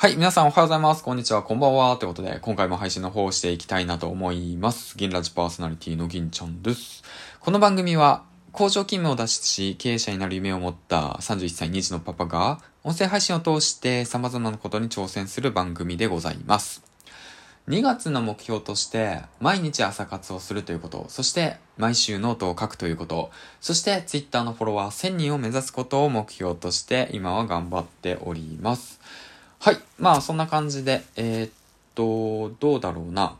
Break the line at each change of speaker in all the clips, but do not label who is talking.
はい、皆さんおはようございます。こんにちは、こんばんは。ということで、今回も配信の方をしていきたいなと思います。銀ラジパーソナリティの銀ちゃんです。この番組は、工場勤務を脱出し、経営者になる夢を持った31歳2児のパパが、音声配信を通して様々なことに挑戦する番組でございます。2月の目標として、毎日朝活をするということ、そして毎週ノートを書くということ、そして Twitter のフォロワー1000人を目指すことを目標として、今は頑張っております。はい。まあ、そんな感じで、えーっと、どうだろうな。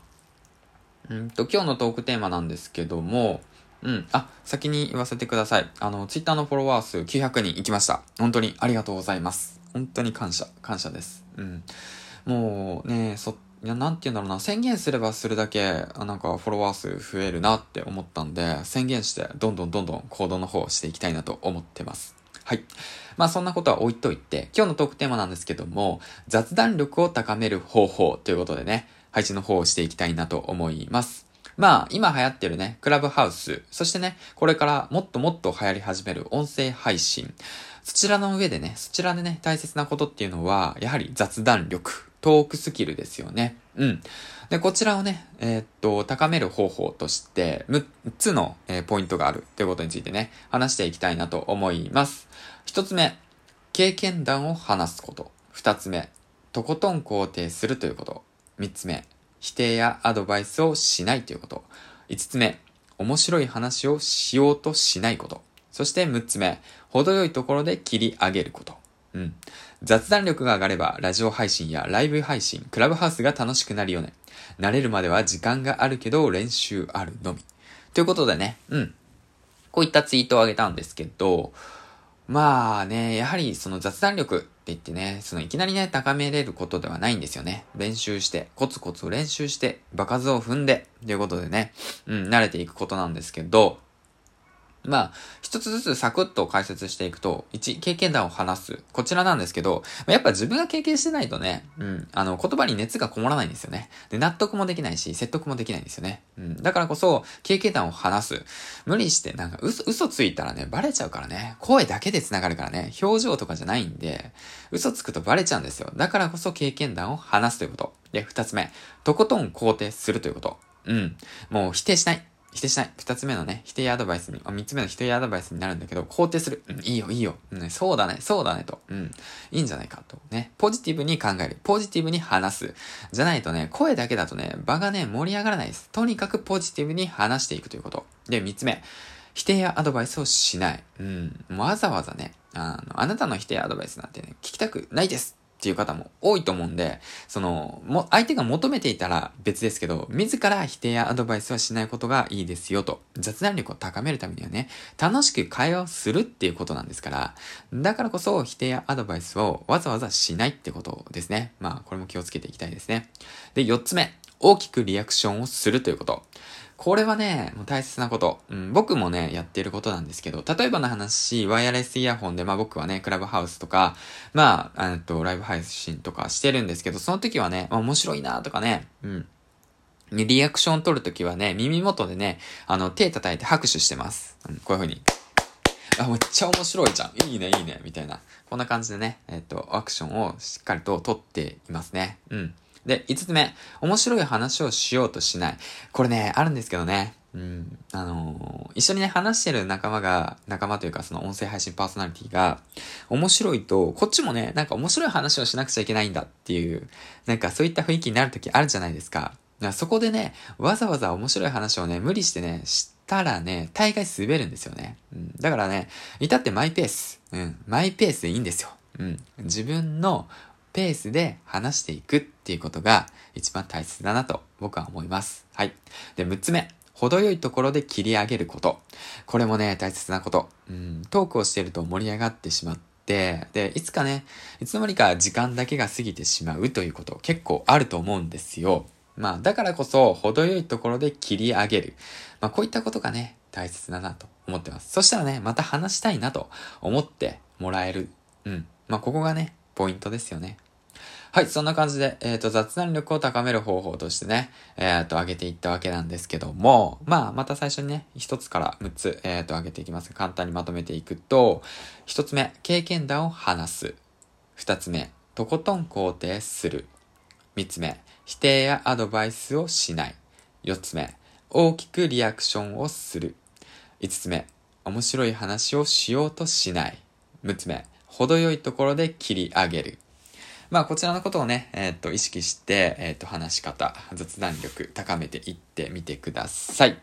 うんと、今日のトークテーマなんですけども、うん。あ、先に言わせてください。あの、ツイッターのフォロワー数900人いきました。本当にありがとうございます。本当に感謝、感謝です。うん。もうね、そ、いや、なんて言うんだろうな、宣言すればするだけ、なんかフォロワー数増えるなって思ったんで、宣言して、どんどんどんどん行動の方をしていきたいなと思ってます。はい。まあそんなことは置いといて、今日のトークテーマなんですけども、雑談力を高める方法ということでね、配信の方をしていきたいなと思います。まあ、今流行ってるね、クラブハウス、そしてね、これからもっともっと流行り始める音声配信。そちらの上でね、そちらでね、大切なことっていうのは、やはり雑談力、トークスキルですよね。うん。で、こちらをね、えーっと、高める方法として、6つの、えーポイントがあるということについてね、話していきたいなと思います。1つ目、経験談を話すこと。2つ目、とことん肯定するということ。3つ目、否定やアドバイスをしないということ。5つ目、面白い話をしようとしないこと。そして6つ目、程よいところで切り上げること。うん。雑談力が上がれば、ラジオ配信やライブ配信、クラブハウスが楽しくなるよね。慣れるまでは時間があるけど、練習あるのみ。ということでね、うん。こういったツイートをあげたんですけど、まあね、やはりその雑談力って言ってね、そのいきなりね、高めれることではないんですよね。練習して、コツコツ練習して、場数を踏んで、ということでね、うん、慣れていくことなんですけど、まあ、一つずつサクッと解説していくと、1、経験談を話す。こちらなんですけど、やっぱ自分が経験してないとね、うん、あの、言葉に熱がこもらないんですよね。で、納得もできないし、説得もできないんですよね。うん、だからこそ、経験談を話す。無理して、なんか嘘、嘘ついたらね、バレちゃうからね。声だけで繋がるからね、表情とかじゃないんで、嘘つくとバレちゃうんですよ。だからこそ経験談を話すということ。で、二つ目、とことん肯定するということ。うん。もう否定しない。否定しない。二つ目のね、否定アドバイスに、三つ目の否定アドバイスになるんだけど、肯定する。うん、いいよ、いいよ。うん、そうだね、そうだね、と。うん、いいんじゃないかと。ね、ポジティブに考える。ポジティブに話す。じゃないとね、声だけだとね、場がね、盛り上がらないです。とにかくポジティブに話していくということ。で、三つ目。否定やアドバイスをしない。うん。わざわざね、あの、あなたの否定アドバイスなんてね、聞きたくないですっていう方も多いと思うんで、その、も、相手が求めていたら別ですけど、自ら否定やアドバイスはしないことがいいですよと。雑談力を高めるためにはね、楽しく会話をするっていうことなんですから、だからこそ否定やアドバイスをわざわざしないってことですね。まあ、これも気をつけていきたいですね。で、四つ目。大きくリアクションをするということ。これはね、もう大切なこと。うん、僕もね、やっていることなんですけど、例えばの話、ワイヤレスイヤホンで、まあ僕はね、クラブハウスとか、まあ、えっと、ライブ配信とかしてるんですけど、その時はね、まあ面白いなとかね、うん。リアクション取るときはね、耳元でね、あの、手叩いて拍手してます。うん、こういう風に。あ、めっちゃ面白いじゃん。いいね、いいね、みたいな。こんな感じでね、えっと、アクションをしっかりと取っていますね。うん。で、5つ目、面白い話をしようとしない。これね、あるんですけどね。うん。あのー一緒にね、話してる仲間が、仲間というかその音声配信パーソナリティが、面白いと、こっちもね、なんか面白い話をしなくちゃいけないんだっていう、なんかそういった雰囲気になるときあるじゃないですか。かそこでね、わざわざ面白い話をね、無理してね、したらね、大概滑るんですよね。うん。だからね、至ってマイペース。うん。マイペースでいいんですよ。うん。自分のペースで話していくっていうことが一番大切だなと僕は思います。はい。で、6つ目。程よいところで切り上げること。これもね、大切なこと。うん。トークをしてると盛り上がってしまって、で、いつかね、いつの間にか時間だけが過ぎてしまうということ結構あると思うんですよ。まあ、だからこそ、程よいところで切り上げる。まあ、こういったことがね、大切だなと思ってます。そしたらね、また話したいなと思ってもらえる。うん。まあ、ここがね、ポイントですよね。はい、そんな感じで、えっ、と、雑談力を高める方法としてね、えっ、と、上げていったわけなんですけども、まあ、また最初にね、一つから六つ、えっ、と、上げていきます。簡単にまとめていくと、一つ目、経験談を話す。二つ目、とことん肯定する。三つ目、否定やアドバイスをしない。四つ目、大きくリアクションをする。五つ目、面白い話をしようとしない。六つ目、程よいところで切り上げる。まあ、こちらのことをね、えっ、と、意識して、えっ、と、話し方、雑談力高めていってみてください。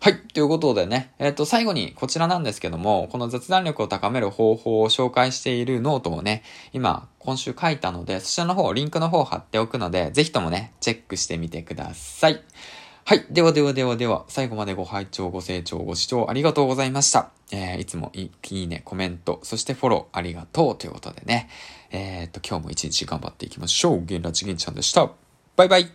はい。ということでね、えっ、と、最後にこちらなんですけども、この雑談力を高める方法を紹介しているノートをね、今、今週書いたので、そちらの方、リンクの方を貼っておくので、ぜひともね、チェックしてみてください。はい。ではではではでは、最後までご拝聴、ご清聴、ご視聴ありがとうございました。えー、いつもいいね、コメント、そしてフォローありがとうということでね。えー、っと、今日も一日頑張っていきましょう。ゲンラチゲンちゃんでした。バイバイ